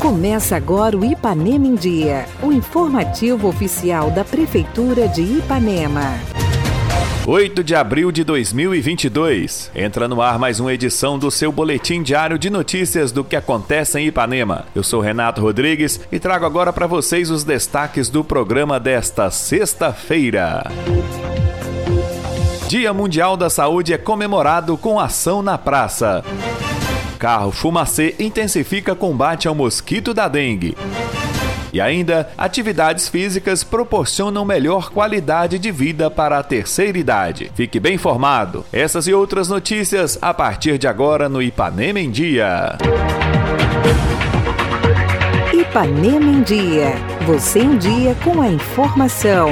Começa agora o Ipanema em Dia, o informativo oficial da Prefeitura de Ipanema. 8 de abril de 2022. Entra no ar mais uma edição do seu boletim diário de notícias do que acontece em Ipanema. Eu sou Renato Rodrigues e trago agora para vocês os destaques do programa desta sexta-feira. Dia Mundial da Saúde é comemorado com ação na praça. Carro Fumacê intensifica combate ao mosquito da dengue. E ainda, atividades físicas proporcionam melhor qualidade de vida para a terceira idade. Fique bem informado. Essas e outras notícias a partir de agora no Ipanema em Dia. Ipanema em Dia. Você em dia com a informação.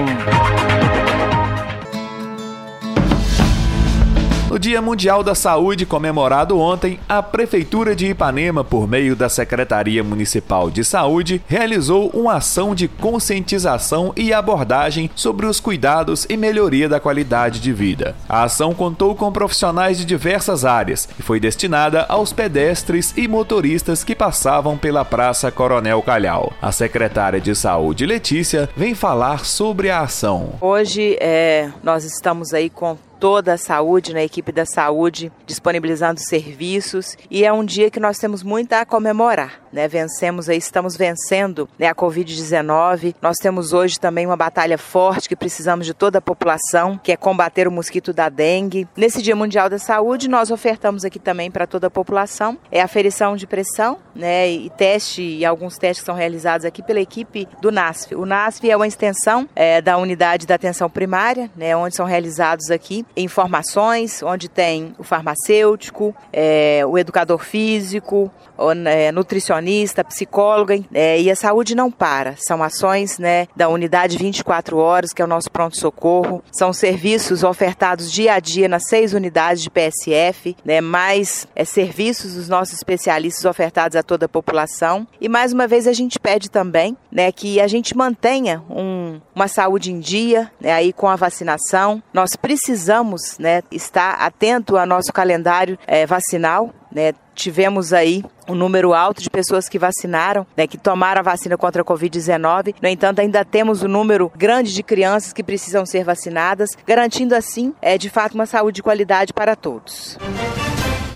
Dia Mundial da Saúde, comemorado ontem, a Prefeitura de Ipanema, por meio da Secretaria Municipal de Saúde, realizou uma ação de conscientização e abordagem sobre os cuidados e melhoria da qualidade de vida. A ação contou com profissionais de diversas áreas e foi destinada aos pedestres e motoristas que passavam pela Praça Coronel Calhau. A secretária de Saúde, Letícia, vem falar sobre a ação. Hoje é, nós estamos aí com toda a saúde, na equipe da saúde, disponibilizando serviços e é um dia que nós temos muito a comemorar, né? Vencemos aí, estamos vencendo né, a Covid-19. Nós temos hoje também uma batalha forte que precisamos de toda a população, que é combater o mosquito da dengue. Nesse Dia Mundial da Saúde, nós ofertamos aqui também para toda a população é aferição de pressão, né? E teste e alguns testes são realizados aqui pela equipe do NASF. O NASF é uma extensão é, da unidade da atenção primária, né? Onde são realizados aqui informações, onde tem o farmacêutico, é, o educador físico, o é, nutricionista, psicóloga, é, e a saúde não para. São ações né, da unidade 24 horas, que é o nosso pronto-socorro. São serviços ofertados dia a dia nas seis unidades de PSF, né, mais é, serviços dos nossos especialistas ofertados a toda a população. E mais uma vez a gente pede também né, que a gente mantenha um, uma saúde em dia, né, aí com a vacinação. Nós precisamos né, estar atento ao nosso calendário é, vacinal. Né, tivemos aí um número alto de pessoas que vacinaram, né, que tomaram a vacina contra a Covid-19. No entanto, ainda temos um número grande de crianças que precisam ser vacinadas, garantindo assim, é, de fato, uma saúde de qualidade para todos.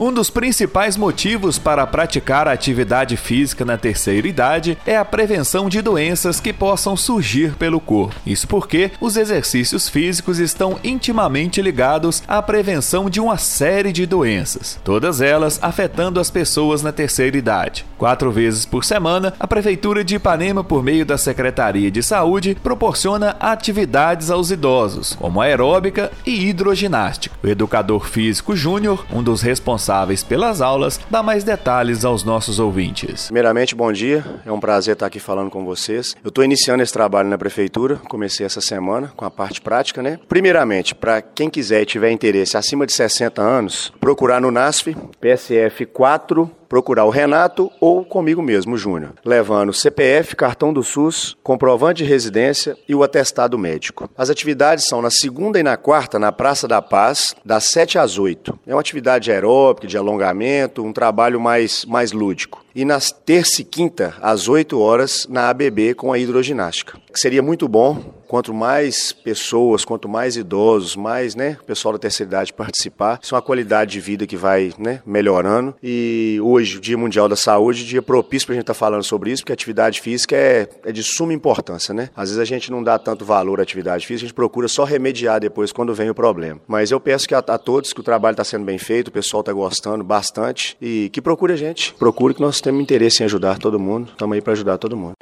Um dos principais motivos para praticar atividade física na terceira idade é a prevenção de doenças que possam surgir pelo corpo. Isso porque os exercícios físicos estão intimamente ligados à prevenção de uma série de doenças, todas elas afetando as pessoas na terceira idade. Quatro vezes por semana, a Prefeitura de Ipanema, por meio da Secretaria de Saúde, proporciona atividades aos idosos, como aeróbica e hidroginástica. O educador físico Júnior, um dos responsáveis responsáveis pelas aulas, dá mais detalhes aos nossos ouvintes. Primeiramente, bom dia. É um prazer estar aqui falando com vocês. Eu estou iniciando esse trabalho na prefeitura, comecei essa semana com a parte prática, né? Primeiramente, para quem quiser e tiver interesse acima de 60 anos, procurar no NASF, PSF 4 procurar o Renato ou comigo mesmo, Júnior, levando CPF, cartão do SUS, comprovante de residência e o atestado médico. As atividades são na segunda e na quarta na Praça da Paz, das 7 às 8. É uma atividade aeróbica, de alongamento, um trabalho mais, mais lúdico. E nas terça e quinta, às 8 horas, na ABB com a hidroginástica. Seria muito bom quanto mais pessoas, quanto mais idosos, mais né, pessoal da terceira idade participar, isso é uma qualidade de vida que vai né, melhorando. E hoje, Dia Mundial da Saúde, dia propício para a gente estar tá falando sobre isso, porque atividade física é, é de suma importância, né? Às vezes a gente não dá tanto valor à atividade física, a gente procura só remediar depois quando vem o problema. Mas eu peço que a, a todos que o trabalho está sendo bem feito, o pessoal está gostando bastante e que procure a gente, procure que nós temos interesse em ajudar todo mundo, estamos aí para ajudar todo mundo.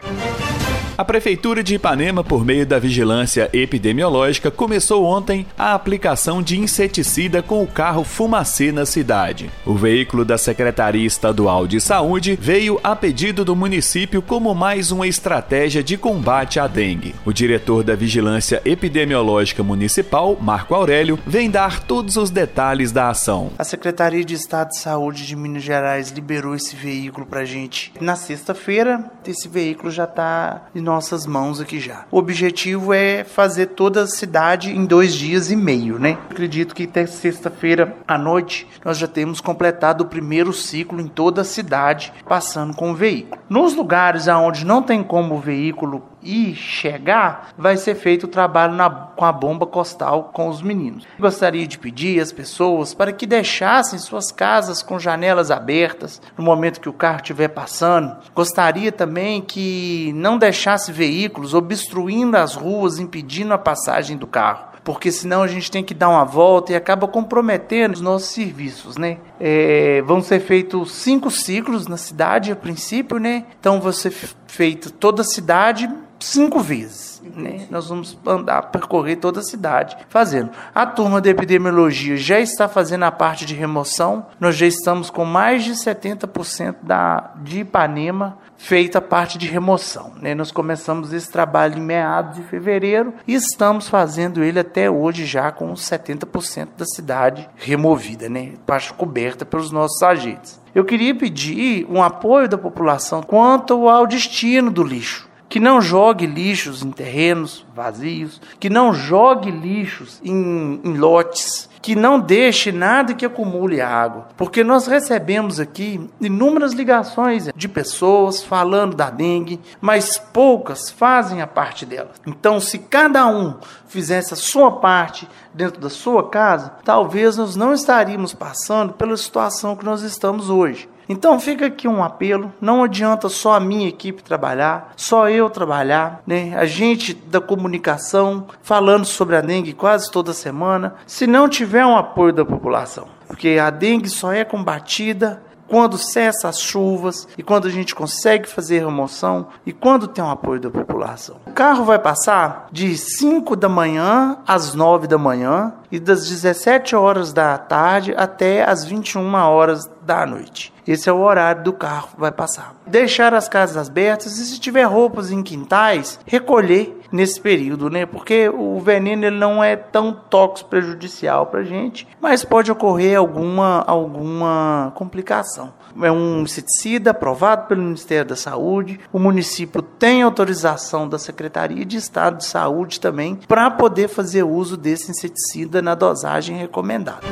A Prefeitura de Ipanema, por meio da vigilância epidemiológica, começou ontem a aplicação de inseticida com o carro Fumacê na cidade. O veículo da Secretaria Estadual de Saúde veio a pedido do município como mais uma estratégia de combate à dengue. O diretor da Vigilância Epidemiológica Municipal, Marco Aurélio, vem dar todos os detalhes da ação. A Secretaria de Estado de Saúde de Minas Gerais liberou esse veículo para gente na sexta-feira. Esse veículo já está nossas mãos aqui já. O objetivo é fazer toda a cidade em dois dias e meio, né? Acredito que até sexta-feira à noite nós já temos completado o primeiro ciclo em toda a cidade, passando com o veículo. Nos lugares aonde não tem como o veículo e chegar, vai ser feito o trabalho na, com a bomba costal com os meninos. Gostaria de pedir às pessoas para que deixassem suas casas com janelas abertas no momento que o carro estiver passando. Gostaria também que não deixasse veículos obstruindo as ruas, impedindo a passagem do carro porque senão a gente tem que dar uma volta e acaba comprometendo os nossos serviços, né? É, vão ser feitos cinco ciclos na cidade a princípio, né? Então ser feita toda a cidade cinco vezes. Né? Nós vamos andar, percorrer toda a cidade fazendo. A turma de epidemiologia já está fazendo a parte de remoção. Nós já estamos com mais de 70% da, de Ipanema feita a parte de remoção. Né? Nós começamos esse trabalho em meados de fevereiro e estamos fazendo ele até hoje já com 70% da cidade removida, né? parte coberta pelos nossos agentes. Eu queria pedir um apoio da população quanto ao destino do lixo que não jogue lixos em terrenos vazios, que não jogue lixos em, em, lotes, que não deixe nada que acumule água, porque nós recebemos aqui inúmeras ligações de pessoas falando da dengue, mas poucas fazem a parte dela. Então, se cada um fizesse a sua parte dentro da sua casa, talvez nós não estaríamos passando pela situação que nós estamos hoje. Então fica aqui um apelo, não adianta só a minha equipe trabalhar, só eu trabalhar, né? A gente da comunicação falando sobre a dengue quase toda semana, se não tiver um apoio da população. Porque a dengue só é combatida quando cessa as chuvas e quando a gente consegue fazer remoção e quando tem o apoio da população. O carro vai passar de 5 da manhã às 9 da manhã e das 17 horas da tarde até as 21 horas da noite. Esse é o horário do carro vai passar. Deixar as casas abertas e se tiver roupas em quintais, recolher nesse período, né? Porque o veneno ele não é tão tóxico prejudicial para gente, mas pode ocorrer alguma alguma complicação. É um inseticida aprovado pelo Ministério da Saúde. O município tem autorização da Secretaria de Estado de Saúde também para poder fazer uso desse inseticida na dosagem recomendada.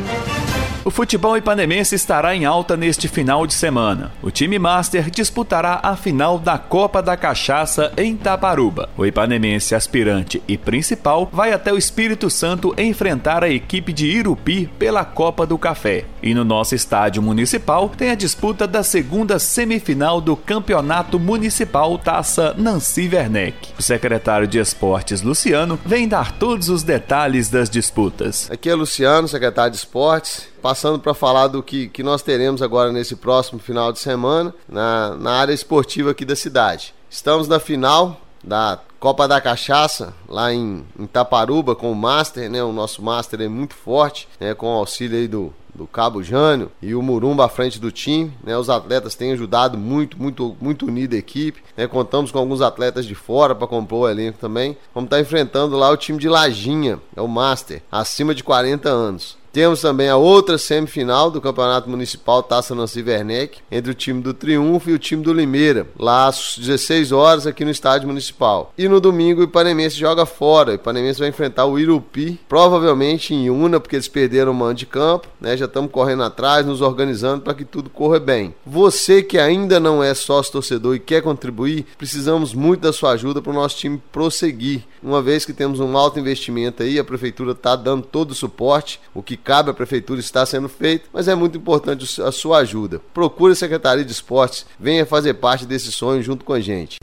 O futebol ipanemense estará em alta neste final de semana. O time Master disputará a final da Copa da Cachaça em Taparuba. O ipanemense aspirante e principal vai até o Espírito Santo enfrentar a equipe de Irupi pela Copa do Café. E no nosso estádio municipal tem a disputa da segunda semifinal do Campeonato Municipal Taça Nancy Werneck. O secretário de Esportes, Luciano, vem dar todos os detalhes das disputas. Aqui é Luciano, secretário de Esportes passando para falar do que, que nós teremos agora nesse próximo final de semana na, na área esportiva aqui da cidade. Estamos na final da Copa da Cachaça, lá em, em Taparuba, com o Master, né? O nosso Master é muito forte, né? Com o auxílio aí do, do Cabo Jânio e o Murumba à frente do time, né? Os atletas têm ajudado muito, muito, muito unida a equipe, né? Contamos com alguns atletas de fora para compor o elenco também. Vamos estar tá enfrentando lá o time de Lajinha, é o Master, acima de 40 anos. Temos também a outra semifinal do Campeonato Municipal Taça Nancy Werneck, entre o time do Triunfo e o time do Limeira, lá às 16 horas aqui no Estádio Municipal. E no domingo o Ipanemense joga fora. O Ipanemense vai enfrentar o Irupi, provavelmente em Una, porque eles perderam o mando de campo, né? Já estamos correndo atrás, nos organizando para que tudo corra bem. Você que ainda não é sócio torcedor e quer contribuir, precisamos muito da sua ajuda para o nosso time prosseguir. Uma vez que temos um alto investimento aí, a prefeitura está dando todo o suporte, o que cabe à prefeitura está sendo feito, mas é muito importante a sua ajuda. Procure a Secretaria de Esportes, venha fazer parte desse sonho junto com a gente.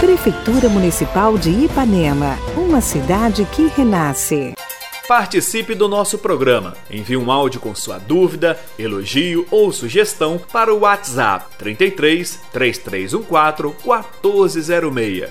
Prefeitura Municipal de Ipanema, uma cidade que renasce. Participe do nosso programa. Envie um áudio com sua dúvida, elogio ou sugestão para o WhatsApp 33 3314 1406.